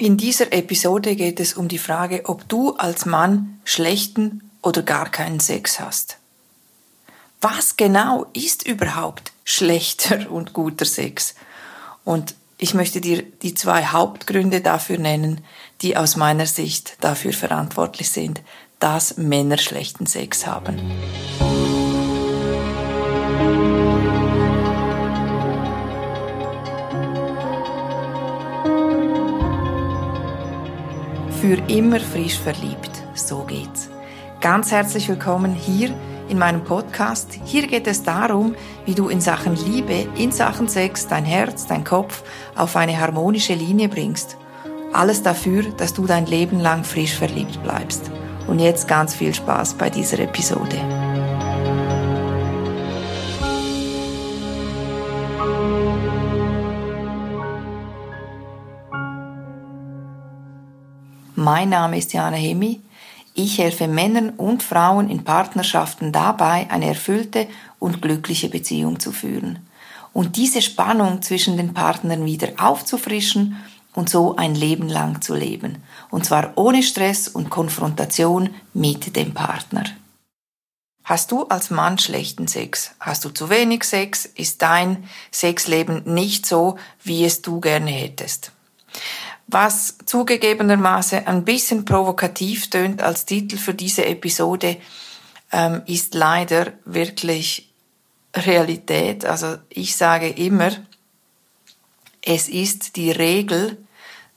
In dieser Episode geht es um die Frage, ob du als Mann schlechten oder gar keinen Sex hast. Was genau ist überhaupt schlechter und guter Sex? Und ich möchte dir die zwei Hauptgründe dafür nennen, die aus meiner Sicht dafür verantwortlich sind, dass Männer schlechten Sex haben. Für immer frisch verliebt, so geht's. Ganz herzlich willkommen hier in meinem Podcast. Hier geht es darum, wie du in Sachen Liebe, in Sachen Sex, dein Herz, dein Kopf auf eine harmonische Linie bringst. Alles dafür, dass du dein Leben lang frisch verliebt bleibst. Und jetzt ganz viel Spaß bei dieser Episode. Mein Name ist Jana Hemi. Ich helfe Männern und Frauen in Partnerschaften dabei, eine erfüllte und glückliche Beziehung zu führen. Und diese Spannung zwischen den Partnern wieder aufzufrischen und so ein Leben lang zu leben. Und zwar ohne Stress und Konfrontation mit dem Partner. Hast du als Mann schlechten Sex? Hast du zu wenig Sex? Ist dein Sexleben nicht so, wie es du gerne hättest? Was zugegebenermaßen ein bisschen provokativ tönt als Titel für diese Episode, ähm, ist leider wirklich Realität. Also ich sage immer, es ist die Regel,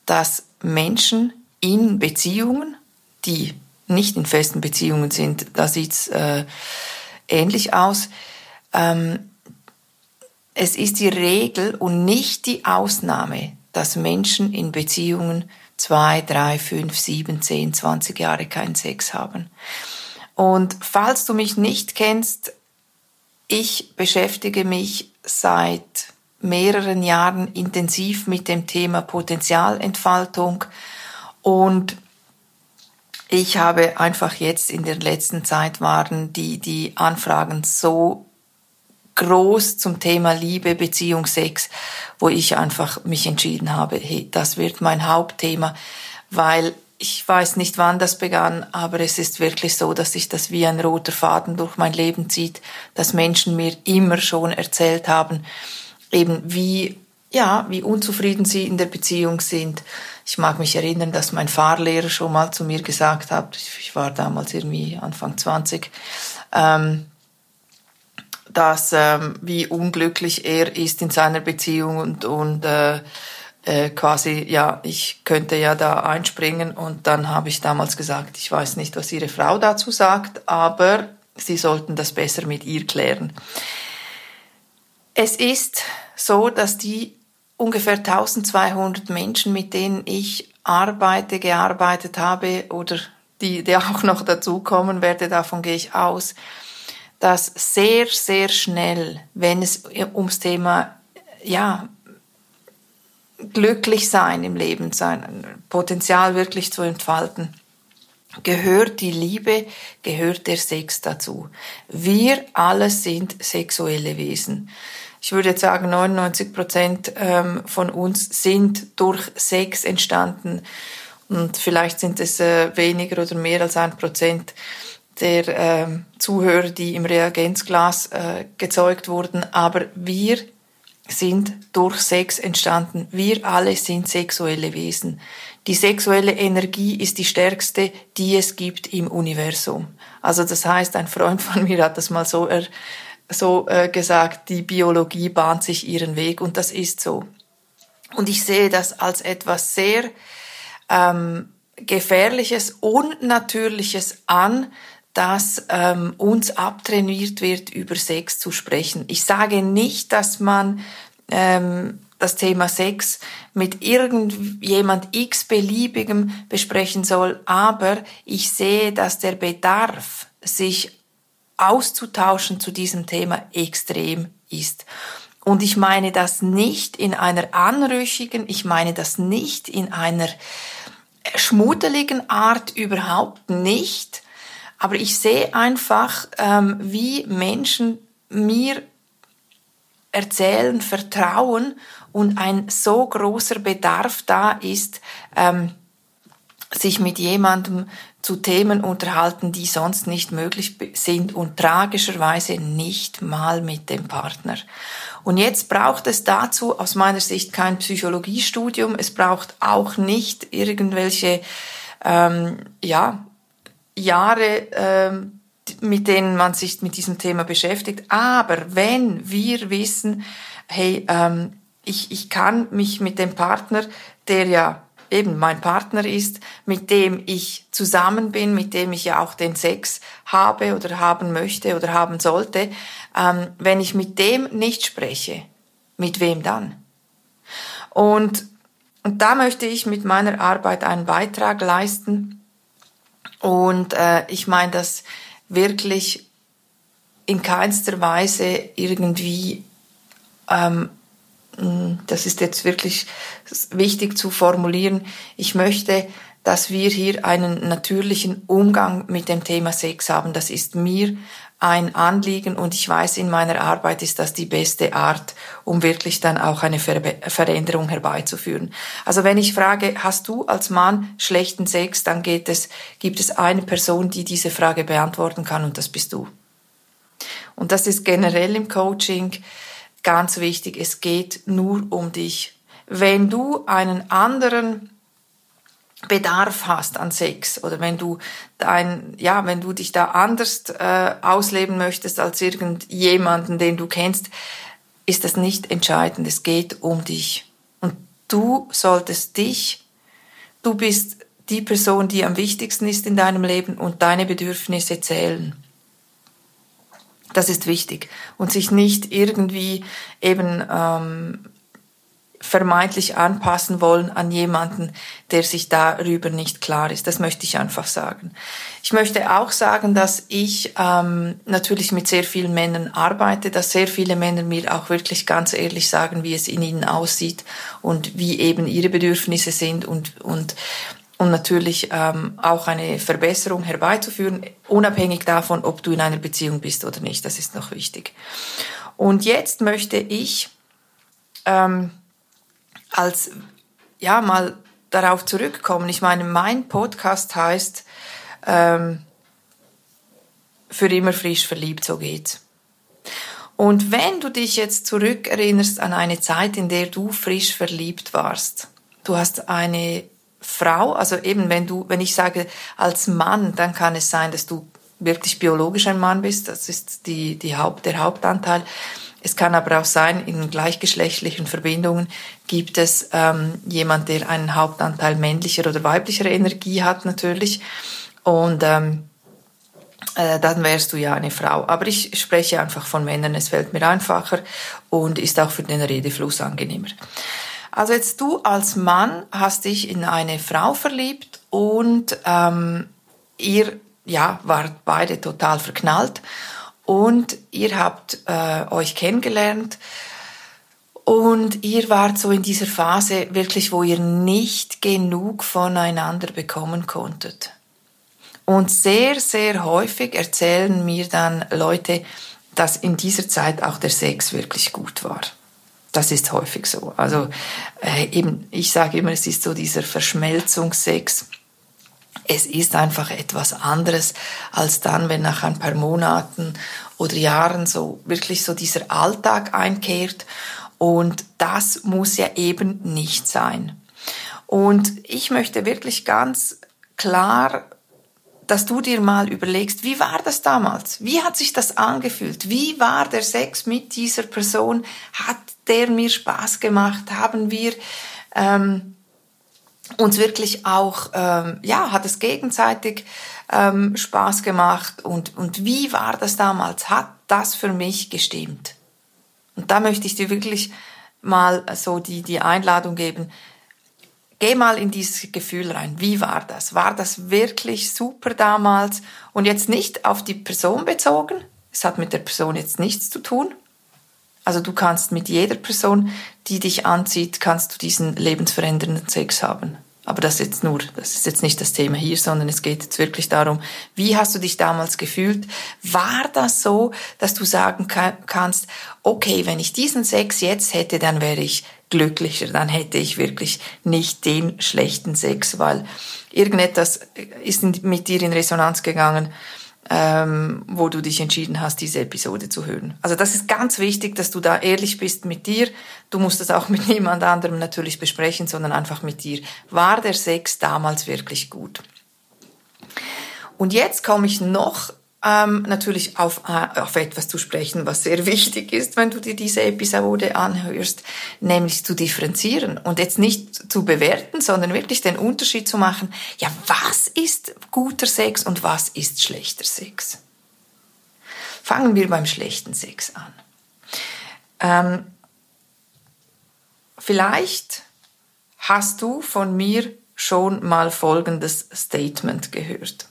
dass Menschen in Beziehungen, die nicht in festen Beziehungen sind, da sieht's äh, ähnlich aus, ähm, es ist die Regel und nicht die Ausnahme, dass Menschen in Beziehungen zwei, drei, fünf, sieben, zehn, zwanzig Jahre keinen Sex haben. Und falls du mich nicht kennst, ich beschäftige mich seit mehreren Jahren intensiv mit dem Thema Potenzialentfaltung und ich habe einfach jetzt in der letzten Zeit waren die, die Anfragen so groß zum Thema Liebe, Beziehung, Sex, wo ich einfach mich entschieden habe, hey, das wird mein Hauptthema, weil ich weiß nicht, wann das begann, aber es ist wirklich so, dass sich das wie ein roter Faden durch mein Leben zieht, dass Menschen mir immer schon erzählt haben, eben wie, ja, wie unzufrieden sie in der Beziehung sind. Ich mag mich erinnern, dass mein Fahrlehrer schon mal zu mir gesagt hat, ich war damals irgendwie Anfang 20, ähm, dass ähm, wie unglücklich er ist in seiner Beziehung und und äh, äh, quasi ja ich könnte ja da einspringen. Und dann habe ich damals gesagt ich weiß nicht was ihre Frau dazu sagt aber sie sollten das besser mit ihr klären. Es ist so dass die ungefähr 1200 Menschen mit denen ich arbeite gearbeitet habe oder die die auch noch dazukommen werde davon gehe ich aus dass sehr, sehr schnell, wenn es ums Thema, ja, glücklich sein im Leben, sein Potenzial wirklich zu entfalten, gehört die Liebe, gehört der Sex dazu. Wir alle sind sexuelle Wesen. Ich würde jetzt sagen, 99 Prozent ähm, von uns sind durch Sex entstanden und vielleicht sind es äh, weniger oder mehr als ein Prozent der äh, Zuhörer, die im Reagenzglas äh, gezeugt wurden, aber wir sind durch Sex entstanden. Wir alle sind sexuelle Wesen. Die sexuelle Energie ist die stärkste, die es gibt im Universum. Also das heißt, ein Freund von mir hat das mal so, er, so äh, gesagt, die Biologie bahnt sich ihren Weg und das ist so. Und ich sehe das als etwas sehr ähm, Gefährliches, Unnatürliches an, dass ähm, uns abtrainiert wird, über Sex zu sprechen. Ich sage nicht, dass man ähm, das Thema Sex mit irgendjemand x-beliebigem besprechen soll, aber ich sehe, dass der Bedarf, sich auszutauschen zu diesem Thema extrem ist. Und ich meine das nicht in einer anrüchigen, ich meine das nicht in einer schmuddeligen Art, überhaupt nicht, aber ich sehe einfach, ähm, wie Menschen mir erzählen, vertrauen und ein so großer Bedarf da ist, ähm, sich mit jemandem zu Themen unterhalten, die sonst nicht möglich sind und tragischerweise nicht mal mit dem Partner. Und jetzt braucht es dazu aus meiner Sicht kein Psychologiestudium, es braucht auch nicht irgendwelche ähm, ja, Jahre, ähm, mit denen man sich mit diesem Thema beschäftigt. Aber wenn wir wissen, hey, ähm, ich, ich kann mich mit dem Partner, der ja eben mein Partner ist, mit dem ich zusammen bin, mit dem ich ja auch den Sex habe oder haben möchte oder haben sollte, ähm, wenn ich mit dem nicht spreche, mit wem dann? Und, und da möchte ich mit meiner Arbeit einen Beitrag leisten. Und äh, ich meine das wirklich in keinster Weise irgendwie ähm, Mm, das ist jetzt wirklich wichtig zu formulieren, ich möchte, dass wir hier einen natürlichen Umgang mit dem Thema Sex haben. Das ist mir ein Anliegen und ich weiß, in meiner Arbeit ist das die beste Art, um wirklich dann auch eine Ver Veränderung herbeizuführen. Also wenn ich frage, hast du als Mann schlechten Sex, dann geht es, gibt es eine Person, die diese Frage beantworten kann und das bist du. Und das ist generell im Coaching ganz wichtig, es geht nur um dich. Wenn du einen anderen Bedarf hast an Sex oder wenn du dein, ja, wenn du dich da anders äh, ausleben möchtest als irgendjemanden, den du kennst, ist das nicht entscheidend. Es geht um dich. Und du solltest dich, du bist die Person, die am wichtigsten ist in deinem Leben und deine Bedürfnisse zählen. Das ist wichtig. Und sich nicht irgendwie eben ähm, vermeintlich anpassen wollen an jemanden, der sich darüber nicht klar ist. Das möchte ich einfach sagen. Ich möchte auch sagen, dass ich ähm, natürlich mit sehr vielen Männern arbeite, dass sehr viele Männer mir auch wirklich ganz ehrlich sagen, wie es in ihnen aussieht und wie eben ihre Bedürfnisse sind und, und und natürlich ähm, auch eine Verbesserung herbeizuführen, unabhängig davon, ob du in einer Beziehung bist oder nicht. Das ist noch wichtig. Und jetzt möchte ich ähm, als ja mal darauf zurückkommen. Ich meine, mein Podcast heißt ähm, für immer frisch verliebt, so geht's. Und wenn du dich jetzt zurückerinnerst an eine Zeit, in der du frisch verliebt warst, du hast eine Frau, also eben wenn du, wenn ich sage als Mann, dann kann es sein, dass du wirklich biologisch ein Mann bist. Das ist die, die Haupt, der Hauptanteil. Es kann aber auch sein, in gleichgeschlechtlichen Verbindungen gibt es ähm, jemand, der einen Hauptanteil männlicher oder weiblicher Energie hat natürlich. Und ähm, äh, dann wärst du ja eine Frau. Aber ich spreche einfach von Männern, es fällt mir einfacher und ist auch für den Redefluss angenehmer. Also jetzt du als Mann hast dich in eine Frau verliebt und ähm, ihr ja wart beide total verknallt und ihr habt äh, euch kennengelernt und ihr wart so in dieser Phase wirklich, wo ihr nicht genug voneinander bekommen konntet. Und sehr, sehr häufig erzählen mir dann Leute, dass in dieser Zeit auch der Sex wirklich gut war das ist häufig so. Also äh, eben, ich sage immer, es ist so dieser Verschmelzungsex. Es ist einfach etwas anderes als dann, wenn nach ein paar Monaten oder Jahren so wirklich so dieser Alltag einkehrt. Und das muss ja eben nicht sein. Und ich möchte wirklich ganz klar dass du dir mal überlegst, wie war das damals? Wie hat sich das angefühlt? Wie war der Sex mit dieser Person? Hat der mir Spaß gemacht? Haben wir ähm, uns wirklich auch, ähm, ja, hat es gegenseitig ähm, Spaß gemacht? Und, und wie war das damals? Hat das für mich gestimmt? Und da möchte ich dir wirklich mal so die, die Einladung geben, Geh mal in dieses Gefühl rein. Wie war das? War das wirklich super damals? Und jetzt nicht auf die Person bezogen. Es hat mit der Person jetzt nichts zu tun. Also du kannst mit jeder Person, die dich anzieht, kannst du diesen lebensverändernden Sex haben. Aber das ist jetzt nur, das ist jetzt nicht das Thema hier, sondern es geht jetzt wirklich darum, wie hast du dich damals gefühlt? War das so, dass du sagen kannst, okay, wenn ich diesen Sex jetzt hätte, dann wäre ich glücklicher, dann hätte ich wirklich nicht den schlechten Sex, weil irgendetwas ist mit dir in Resonanz gegangen, ähm, wo du dich entschieden hast, diese Episode zu hören. Also das ist ganz wichtig, dass du da ehrlich bist mit dir. Du musst das auch mit niemand anderem natürlich besprechen, sondern einfach mit dir. War der Sex damals wirklich gut? Und jetzt komme ich noch ähm, natürlich auf, äh, auf etwas zu sprechen, was sehr wichtig ist, wenn du dir diese Episode anhörst, nämlich zu differenzieren und jetzt nicht zu bewerten, sondern wirklich den Unterschied zu machen, ja, was ist guter Sex und was ist schlechter Sex? Fangen wir beim schlechten Sex an. Ähm, vielleicht hast du von mir schon mal folgendes Statement gehört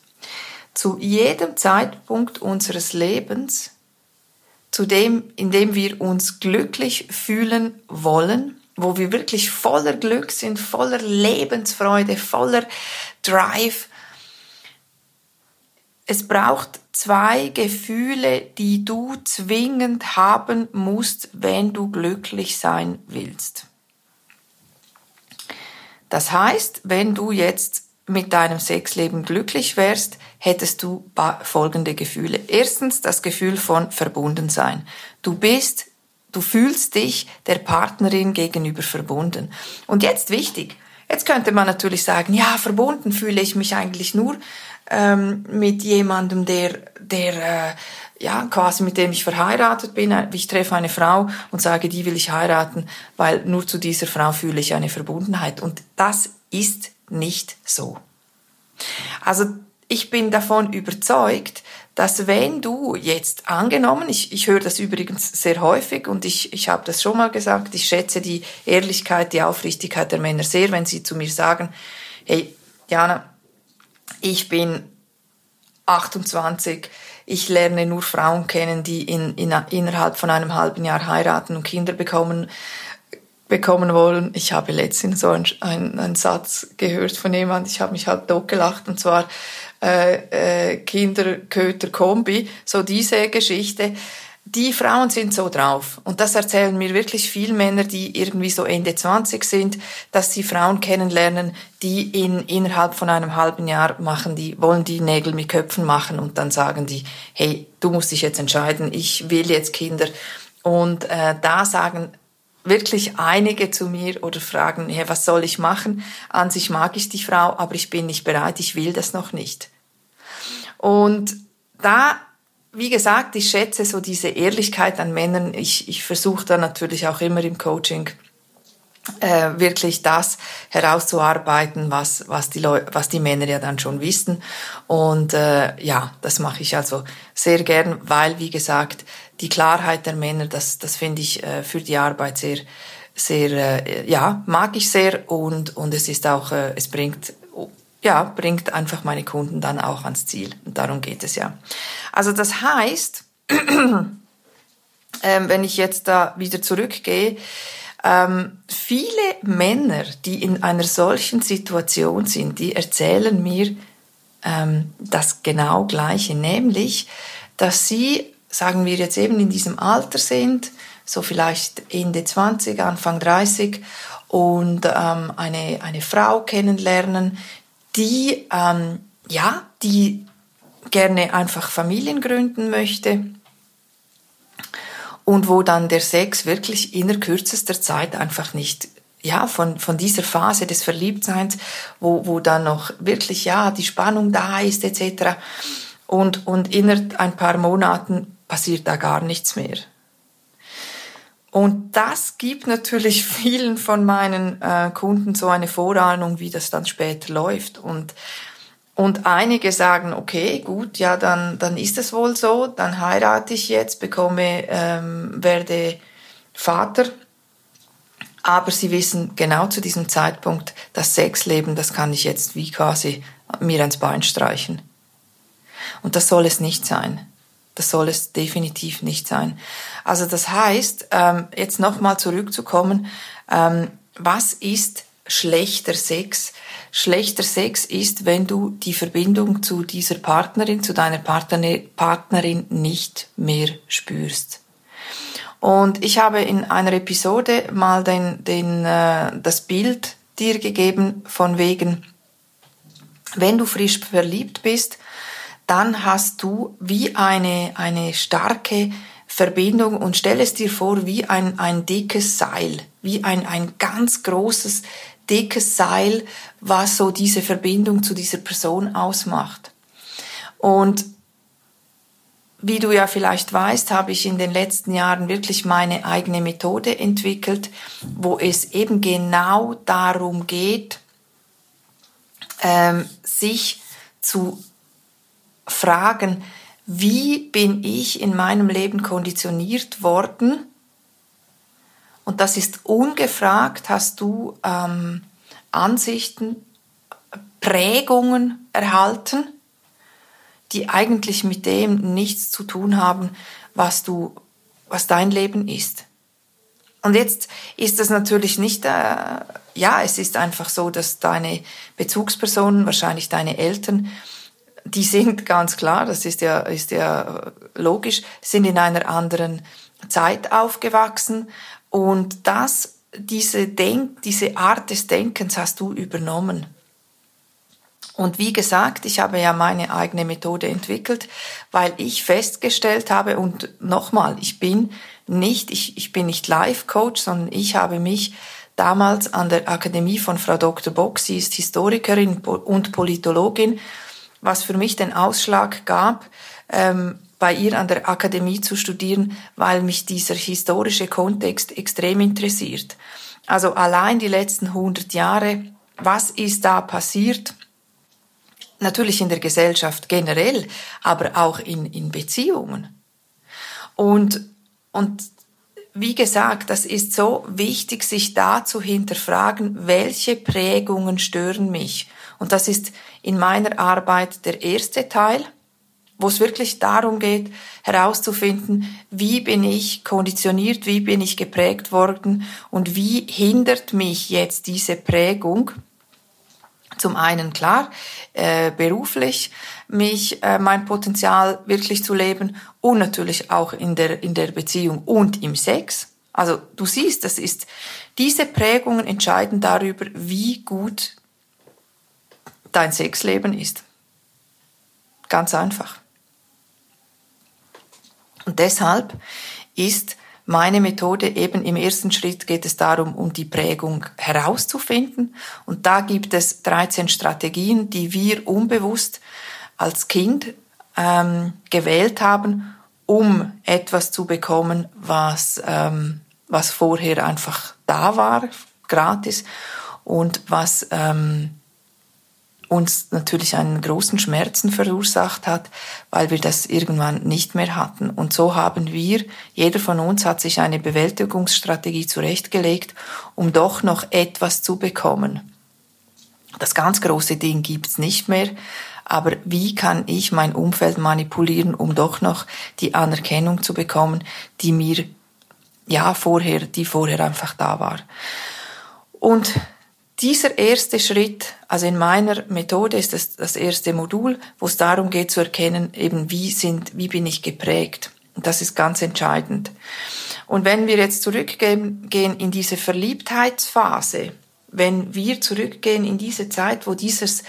zu jedem Zeitpunkt unseres Lebens, zu dem, in dem wir uns glücklich fühlen wollen, wo wir wirklich voller Glück sind, voller Lebensfreude, voller Drive. Es braucht zwei Gefühle, die du zwingend haben musst, wenn du glücklich sein willst. Das heißt, wenn du jetzt mit deinem Sexleben glücklich wärst, hättest du folgende Gefühle. Erstens das Gefühl von Verbundensein. Du bist, du fühlst dich der Partnerin gegenüber verbunden. Und jetzt wichtig, jetzt könnte man natürlich sagen, ja, verbunden fühle ich mich eigentlich nur ähm, mit jemandem, der, der äh, ja, quasi mit dem ich verheiratet bin. Ich treffe eine Frau und sage, die will ich heiraten, weil nur zu dieser Frau fühle ich eine Verbundenheit. Und das ist nicht so. Also ich bin davon überzeugt, dass wenn du jetzt angenommen, ich, ich höre das übrigens sehr häufig und ich, ich habe das schon mal gesagt, ich schätze die Ehrlichkeit, die Aufrichtigkeit der Männer sehr, wenn sie zu mir sagen, hey, Jana, ich bin 28, ich lerne nur Frauen kennen, die in, in, innerhalb von einem halben Jahr heiraten und Kinder bekommen bekommen wollen. Ich habe letztens so einen, einen, einen Satz gehört von jemand, ich habe mich halt gelacht und zwar äh, äh, Kinderköter Kombi, so diese Geschichte. Die Frauen sind so drauf. Und das erzählen mir wirklich viele Männer, die irgendwie so Ende 20 sind, dass sie Frauen kennenlernen, die in, innerhalb von einem halben Jahr machen, die wollen die Nägel mit Köpfen machen und dann sagen die, hey, du musst dich jetzt entscheiden, ich will jetzt Kinder. Und äh, da sagen wirklich einige zu mir oder fragen, hey, was soll ich machen? An sich mag ich die Frau, aber ich bin nicht bereit, ich will das noch nicht. Und da, wie gesagt, ich schätze so diese Ehrlichkeit an Männern. Ich, ich versuche da natürlich auch immer im Coaching äh, wirklich das herauszuarbeiten, was, was, die Leu was die Männer ja dann schon wissen. Und äh, ja, das mache ich also sehr gern, weil, wie gesagt, die Klarheit der Männer, das, das finde ich äh, für die Arbeit sehr, sehr, äh, ja, mag ich sehr und, und es ist auch, äh, es bringt, ja, bringt einfach meine Kunden dann auch ans Ziel. Und darum geht es ja. Also das heißt, ähm, wenn ich jetzt da wieder zurückgehe, ähm, viele Männer, die in einer solchen Situation sind, die erzählen mir ähm, das genau Gleiche, nämlich, dass sie sagen wir jetzt eben in diesem Alter sind, so vielleicht Ende 20, Anfang 30 und ähm, eine, eine Frau kennenlernen, die, ähm, ja, die gerne einfach Familien gründen möchte und wo dann der Sex wirklich inner kürzester Zeit einfach nicht ja, von, von dieser Phase des Verliebtseins, wo, wo dann noch wirklich, ja, die Spannung da ist, etc. Und, und innerhalb ein paar Monaten passiert da gar nichts mehr. Und das gibt natürlich vielen von meinen äh, Kunden so eine Vorahnung, wie das dann später läuft. Und, und einige sagen, okay, gut, ja, dann, dann ist es wohl so, dann heirate ich jetzt, bekomme, ähm, werde Vater. Aber sie wissen genau zu diesem Zeitpunkt, das Sexleben, das kann ich jetzt wie quasi mir ans Bein streichen. Und das soll es nicht sein. Das soll es definitiv nicht sein. Also das heißt, ähm, jetzt nochmal zurückzukommen, ähm, was ist schlechter Sex. Schlechter Sex ist, wenn du die Verbindung zu dieser Partnerin, zu deiner Partnerin nicht mehr spürst. Und ich habe in einer Episode mal den, den, äh, das Bild dir gegeben von wegen, wenn du frisch verliebt bist, dann hast du wie eine, eine starke Verbindung und stell es dir vor wie ein, ein dickes Seil, wie ein, ein ganz großes, dickes Seil, was so diese Verbindung zu dieser Person ausmacht. Und wie du ja vielleicht weißt, habe ich in den letzten Jahren wirklich meine eigene Methode entwickelt, wo es eben genau darum geht, ähm, sich zu fragen, wie bin ich in meinem Leben konditioniert worden? Und das ist ungefragt, hast du ähm, Ansichten, Prägungen erhalten, die eigentlich mit dem nichts zu tun haben, was du, was dein Leben ist. Und jetzt ist das natürlich nicht, äh, ja, es ist einfach so, dass deine Bezugspersonen, wahrscheinlich deine Eltern, die sind ganz klar, das ist ja, ist ja logisch, sind in einer anderen Zeit aufgewachsen und das, diese Denk, diese Art des Denkens hast du übernommen. Und wie gesagt, ich habe ja meine eigene Methode entwickelt, weil ich festgestellt habe und nochmal, ich bin nicht, ich, ich bin nicht Life-Coach, sondern ich habe mich damals an der Akademie von Frau Dr. Bock, sie ist Historikerin und Politologin, was für mich den Ausschlag gab, ähm, bei ihr an der Akademie zu studieren, weil mich dieser historische Kontext extrem interessiert. Also allein die letzten 100 Jahre, was ist da passiert? Natürlich in der Gesellschaft generell, aber auch in, in Beziehungen. Und, und wie gesagt, das ist so wichtig, sich da zu hinterfragen, welche Prägungen stören mich. Und das ist in meiner Arbeit der erste Teil, wo es wirklich darum geht, herauszufinden, wie bin ich konditioniert, wie bin ich geprägt worden und wie hindert mich jetzt diese Prägung, zum einen klar, äh, beruflich mich äh, mein Potenzial wirklich zu leben und natürlich auch in der in der Beziehung und im Sex. Also du siehst, das ist diese Prägungen entscheiden darüber, wie gut dein Sexleben ist. Ganz einfach. Und deshalb ist meine Methode eben im ersten Schritt geht es darum, um die Prägung herauszufinden. Und da gibt es 13 Strategien, die wir unbewusst als Kind ähm, gewählt haben, um etwas zu bekommen, was, ähm, was vorher einfach da war, gratis, und was ähm, uns natürlich einen großen Schmerzen verursacht hat, weil wir das irgendwann nicht mehr hatten. Und so haben wir, jeder von uns hat sich eine Bewältigungsstrategie zurechtgelegt, um doch noch etwas zu bekommen. Das ganz große Ding gibt's nicht mehr, aber wie kann ich mein Umfeld manipulieren, um doch noch die Anerkennung zu bekommen, die mir ja vorher, die vorher einfach da war. Und dieser erste Schritt, also in meiner Methode ist das das erste Modul, wo es darum geht zu erkennen, eben wie sind, wie bin ich geprägt. Und das ist ganz entscheidend. Und wenn wir jetzt zurückgehen gehen in diese Verliebtheitsphase, wenn wir zurückgehen in diese Zeit, wo dieses,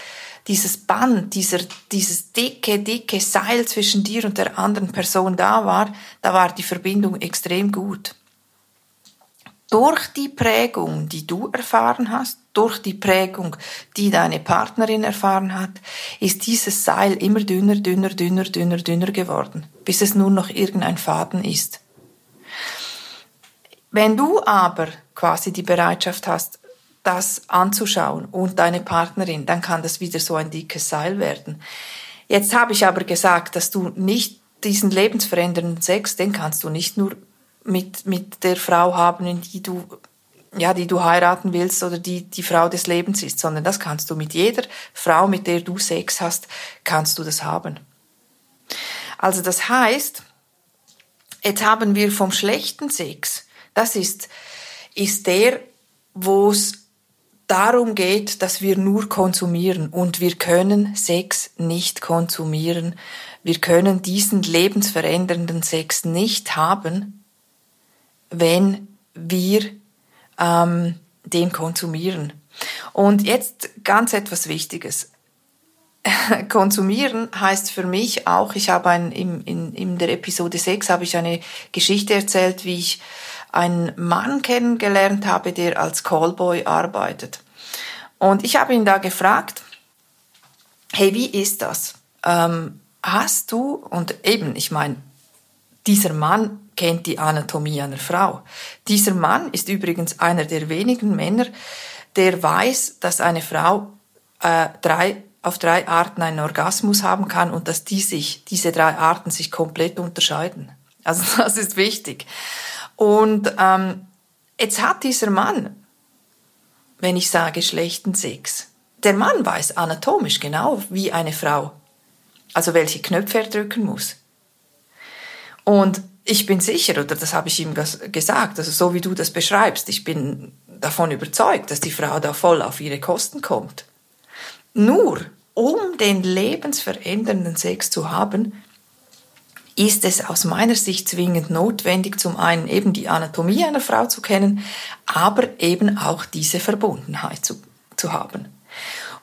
dieses Band, dieser, dieses dicke, dicke Seil zwischen dir und der anderen Person da war, da war die Verbindung extrem gut durch die Prägung, die du erfahren hast, durch die Prägung, die deine Partnerin erfahren hat, ist dieses Seil immer dünner, dünner, dünner, dünner, dünner geworden, bis es nur noch irgendein Faden ist. Wenn du aber quasi die Bereitschaft hast, das anzuschauen und deine Partnerin, dann kann das wieder so ein dickes Seil werden. Jetzt habe ich aber gesagt, dass du nicht diesen lebensverändernden Sex, den kannst du nicht nur mit, mit der Frau haben, in die du, ja, die du heiraten willst oder die die Frau des Lebens ist, sondern das kannst du mit jeder Frau, mit der du Sex hast, kannst du das haben. Also das heißt, jetzt haben wir vom schlechten Sex, das ist, ist der, wo es darum geht, dass wir nur konsumieren und wir können Sex nicht konsumieren. Wir können diesen lebensverändernden Sex nicht haben, wenn wir ähm, den konsumieren. Und jetzt ganz etwas Wichtiges. Konsumieren heißt für mich auch, ich habe ein, in, in, in der Episode 6 habe ich eine Geschichte erzählt, wie ich einen Mann kennengelernt habe, der als Callboy arbeitet. Und ich habe ihn da gefragt, hey, wie ist das? Ähm, hast du, und eben, ich meine, dieser Mann kennt die Anatomie einer Frau. Dieser Mann ist übrigens einer der wenigen Männer, der weiß, dass eine Frau äh, drei, auf drei Arten einen Orgasmus haben kann und dass die sich, diese drei Arten sich komplett unterscheiden. Also das ist wichtig. Und ähm, jetzt hat dieser Mann, wenn ich sage schlechten Sex, der Mann weiß anatomisch genau, wie eine Frau, also welche Knöpfe er drücken muss. Und ich bin sicher, oder das habe ich ihm gesagt, also so wie du das beschreibst, ich bin davon überzeugt, dass die Frau da voll auf ihre Kosten kommt. Nur um den lebensverändernden Sex zu haben, ist es aus meiner Sicht zwingend notwendig, zum einen eben die Anatomie einer Frau zu kennen, aber eben auch diese Verbundenheit zu, zu haben.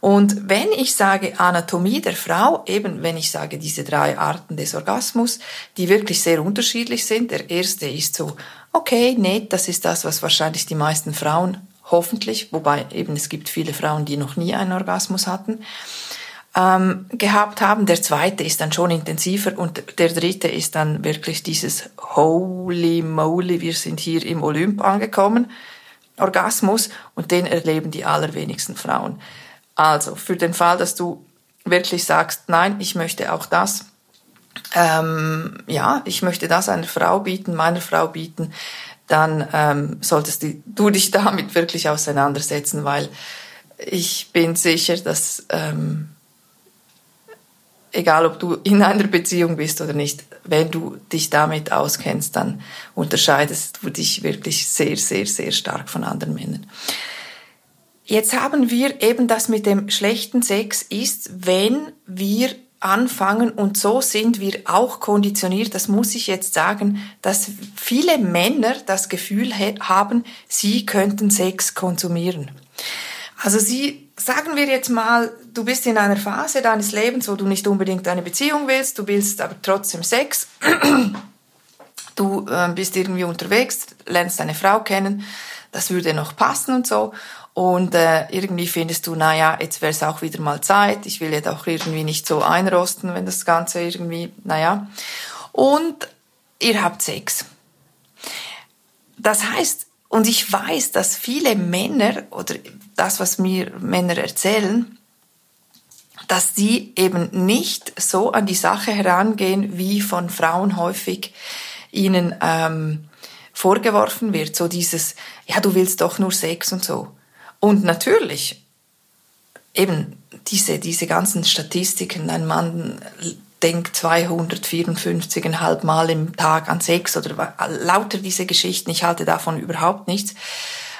Und wenn ich sage Anatomie der Frau, eben wenn ich sage diese drei Arten des Orgasmus, die wirklich sehr unterschiedlich sind. Der erste ist so, okay, nett, das ist das, was wahrscheinlich die meisten Frauen hoffentlich, wobei eben es gibt viele Frauen, die noch nie einen Orgasmus hatten, ähm, gehabt haben. Der zweite ist dann schon intensiver und der dritte ist dann wirklich dieses Holy moly, wir sind hier im Olymp angekommen. Orgasmus und den erleben die allerwenigsten Frauen. Also für den Fall, dass du wirklich sagst, nein, ich möchte auch das, ähm, ja, ich möchte das einer Frau bieten, meiner Frau bieten, dann ähm, solltest du dich damit wirklich auseinandersetzen, weil ich bin sicher, dass ähm, egal ob du in einer Beziehung bist oder nicht, wenn du dich damit auskennst, dann unterscheidest du dich wirklich sehr, sehr, sehr stark von anderen Männern. Jetzt haben wir eben das mit dem schlechten Sex ist, wenn wir anfangen und so sind wir auch konditioniert, das muss ich jetzt sagen, dass viele Männer das Gefühl haben, sie könnten Sex konsumieren. Also sie, sagen wir jetzt mal, du bist in einer Phase deines Lebens, wo du nicht unbedingt eine Beziehung willst, du willst aber trotzdem Sex, du äh, bist irgendwie unterwegs, lernst eine Frau kennen, das würde noch passen und so. Und äh, irgendwie findest du, naja, jetzt wäre es auch wieder mal Zeit. Ich will jetzt auch irgendwie nicht so einrosten, wenn das Ganze irgendwie, naja. Und ihr habt Sex. Das heißt, und ich weiß, dass viele Männer oder das, was mir Männer erzählen, dass die eben nicht so an die Sache herangehen, wie von Frauen häufig ihnen ähm, vorgeworfen wird. So dieses, ja, du willst doch nur Sex und so. Und natürlich, eben diese, diese ganzen Statistiken, ein Mann denkt 254,5 Mal im Tag an Sex oder lauter diese Geschichten, ich halte davon überhaupt nichts.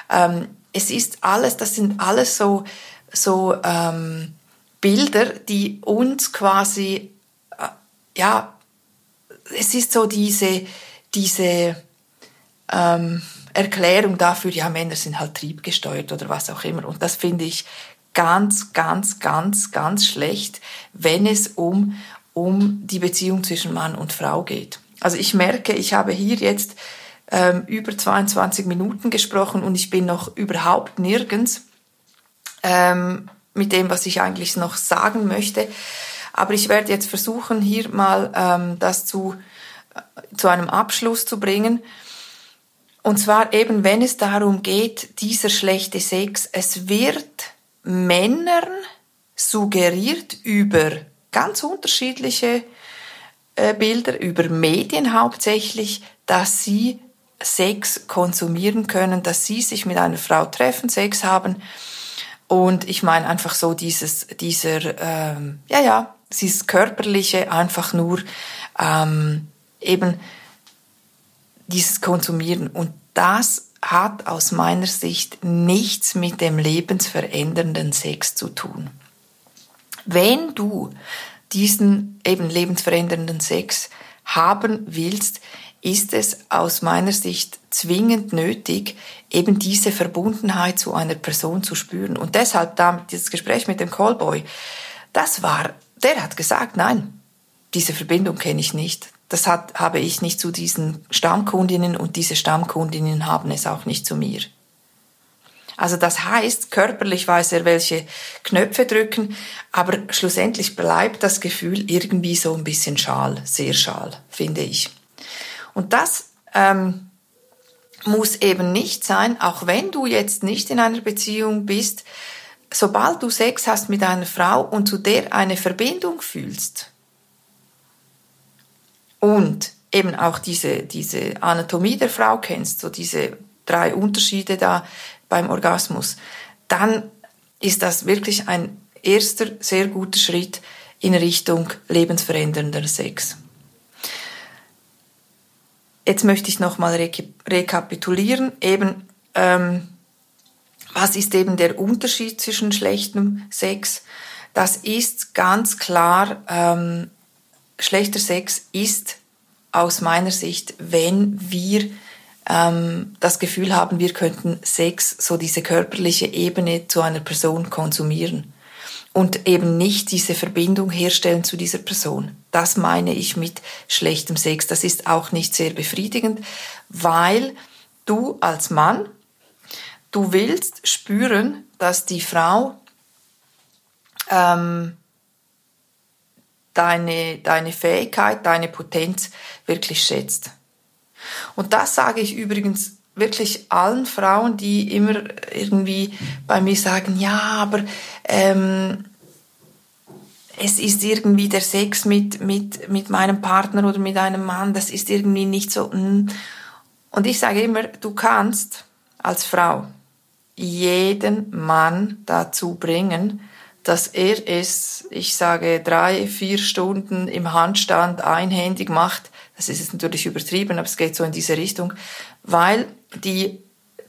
Ähm, es ist alles, das sind alles so, so ähm, Bilder, die uns quasi, äh, ja, es ist so diese, diese, ähm, Erklärung dafür, ja, Männer sind halt triebgesteuert oder was auch immer. Und das finde ich ganz, ganz, ganz, ganz schlecht, wenn es um, um die Beziehung zwischen Mann und Frau geht. Also ich merke, ich habe hier jetzt ähm, über 22 Minuten gesprochen und ich bin noch überhaupt nirgends ähm, mit dem, was ich eigentlich noch sagen möchte. Aber ich werde jetzt versuchen, hier mal ähm, das zu, äh, zu einem Abschluss zu bringen. Und zwar eben, wenn es darum geht, dieser schlechte Sex, es wird Männern suggeriert über ganz unterschiedliche äh, Bilder, über Medien hauptsächlich, dass sie Sex konsumieren können, dass sie sich mit einer Frau treffen, Sex haben. Und ich meine einfach so dieses, dieser, ähm, ja, ja, dieses körperliche, einfach nur ähm, eben dieses Konsumieren. Und das hat aus meiner Sicht nichts mit dem lebensverändernden Sex zu tun. Wenn du diesen eben lebensverändernden Sex haben willst, ist es aus meiner Sicht zwingend nötig, eben diese Verbundenheit zu einer Person zu spüren. Und deshalb da dieses Gespräch mit dem Callboy, das war, der hat gesagt, nein, diese Verbindung kenne ich nicht. Das hat, habe ich nicht zu diesen Stammkundinnen und diese Stammkundinnen haben es auch nicht zu mir. Also das heißt, körperlich weiß er, welche Knöpfe drücken, aber schlussendlich bleibt das Gefühl irgendwie so ein bisschen schal, sehr schal, finde ich. Und das ähm, muss eben nicht sein, auch wenn du jetzt nicht in einer Beziehung bist, sobald du Sex hast mit einer Frau und zu der eine Verbindung fühlst und eben auch diese, diese Anatomie der Frau kennst, so diese drei Unterschiede da beim Orgasmus, dann ist das wirklich ein erster sehr guter Schritt in Richtung lebensverändernder Sex. Jetzt möchte ich nochmal rekapitulieren, eben, ähm, was ist eben der Unterschied zwischen schlechtem Sex? Das ist ganz klar, ähm, schlechter Sex ist aus meiner Sicht, wenn wir ähm, das Gefühl haben, wir könnten Sex, so diese körperliche Ebene zu einer Person konsumieren und eben nicht diese Verbindung herstellen zu dieser Person. Das meine ich mit schlechtem Sex. Das ist auch nicht sehr befriedigend, weil du als Mann, du willst spüren, dass die Frau ähm, deine, deine Fähigkeit, deine Potenz wirklich schätzt. Und das sage ich übrigens wirklich allen Frauen, die immer irgendwie bei mir sagen, ja, aber ähm, es ist irgendwie der Sex mit, mit, mit meinem Partner oder mit einem Mann, das ist irgendwie nicht so. Mm. Und ich sage immer, du kannst als Frau jeden Mann dazu bringen, dass er es, ich sage, drei, vier Stunden im Handstand einhändig macht. Das ist jetzt natürlich übertrieben, aber es geht so in diese Richtung, weil die,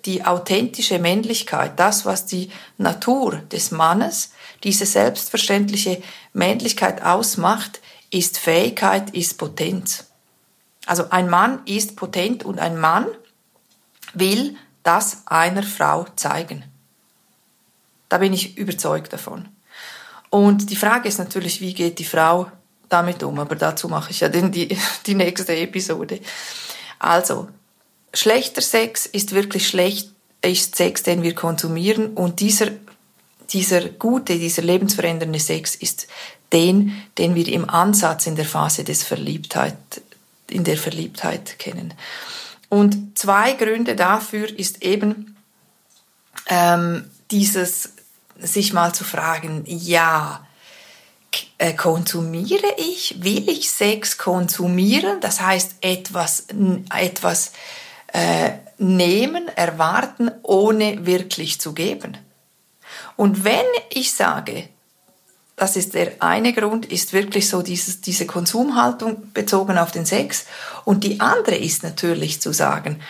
die authentische Männlichkeit, das, was die Natur des Mannes, diese selbstverständliche Männlichkeit ausmacht, ist Fähigkeit, ist Potenz. Also ein Mann ist potent und ein Mann will das einer Frau zeigen. Da bin ich überzeugt davon. Und die Frage ist natürlich, wie geht die Frau damit um? Aber dazu mache ich ja den, die, die nächste Episode. Also, schlechter Sex ist wirklich schlecht, ist Sex, den wir konsumieren. Und dieser, dieser gute, dieser lebensverändernde Sex ist den, den wir im Ansatz in der Phase des Verliebtheit, in der Verliebtheit kennen. Und zwei Gründe dafür ist eben ähm, dieses sich mal zu fragen, ja, äh, konsumiere ich, will ich Sex konsumieren, das heißt etwas, etwas äh, nehmen, erwarten, ohne wirklich zu geben. Und wenn ich sage, das ist der eine Grund, ist wirklich so dieses, diese Konsumhaltung bezogen auf den Sex. Und die andere ist natürlich zu sagen,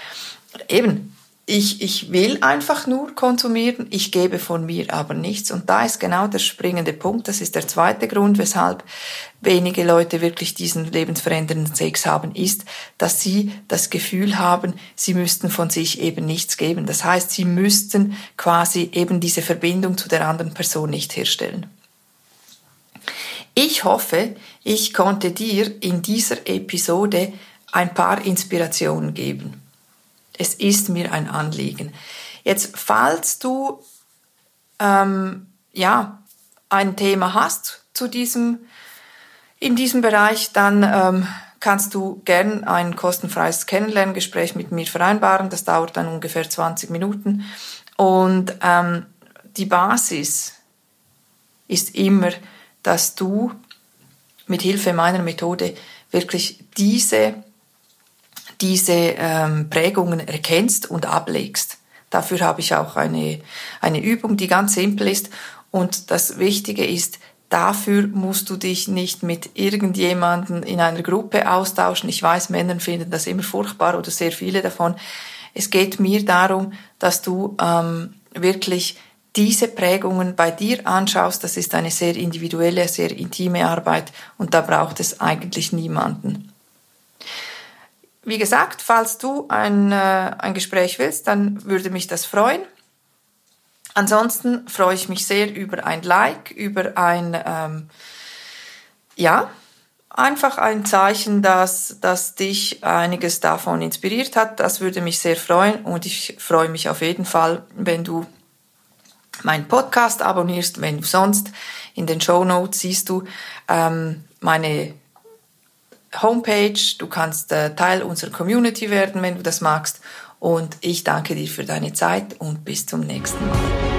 eben, ich, ich will einfach nur konsumieren, ich gebe von mir aber nichts. Und da ist genau der springende Punkt. Das ist der zweite Grund, weshalb wenige Leute wirklich diesen lebensverändernden Sex haben, ist, dass sie das Gefühl haben, sie müssten von sich eben nichts geben. Das heißt, sie müssten quasi eben diese Verbindung zu der anderen Person nicht herstellen. Ich hoffe, ich konnte dir in dieser Episode ein paar Inspirationen geben. Es ist mir ein Anliegen. Jetzt, falls du ähm, ja ein Thema hast zu diesem in diesem Bereich, dann ähm, kannst du gern ein kostenfreies Kennenlerngespräch mit mir vereinbaren. Das dauert dann ungefähr 20 Minuten. Und ähm, die Basis ist immer, dass du mit Hilfe meiner Methode wirklich diese diese ähm, Prägungen erkennst und ablegst. Dafür habe ich auch eine, eine Übung, die ganz simpel ist. Und das Wichtige ist, dafür musst du dich nicht mit irgendjemanden in einer Gruppe austauschen. Ich weiß, Männer finden das immer furchtbar oder sehr viele davon. Es geht mir darum, dass du ähm, wirklich diese Prägungen bei dir anschaust. Das ist eine sehr individuelle, sehr intime Arbeit und da braucht es eigentlich niemanden. Wie gesagt, falls du ein, äh, ein Gespräch willst, dann würde mich das freuen. Ansonsten freue ich mich sehr über ein Like, über ein, ähm, ja, einfach ein Zeichen, dass, dass dich einiges davon inspiriert hat. Das würde mich sehr freuen und ich freue mich auf jeden Fall, wenn du meinen Podcast abonnierst, wenn du sonst in den Show Notes siehst du ähm, meine Homepage. Du kannst äh, Teil unserer Community werden, wenn du das magst. Und ich danke dir für deine Zeit und bis zum nächsten Mal.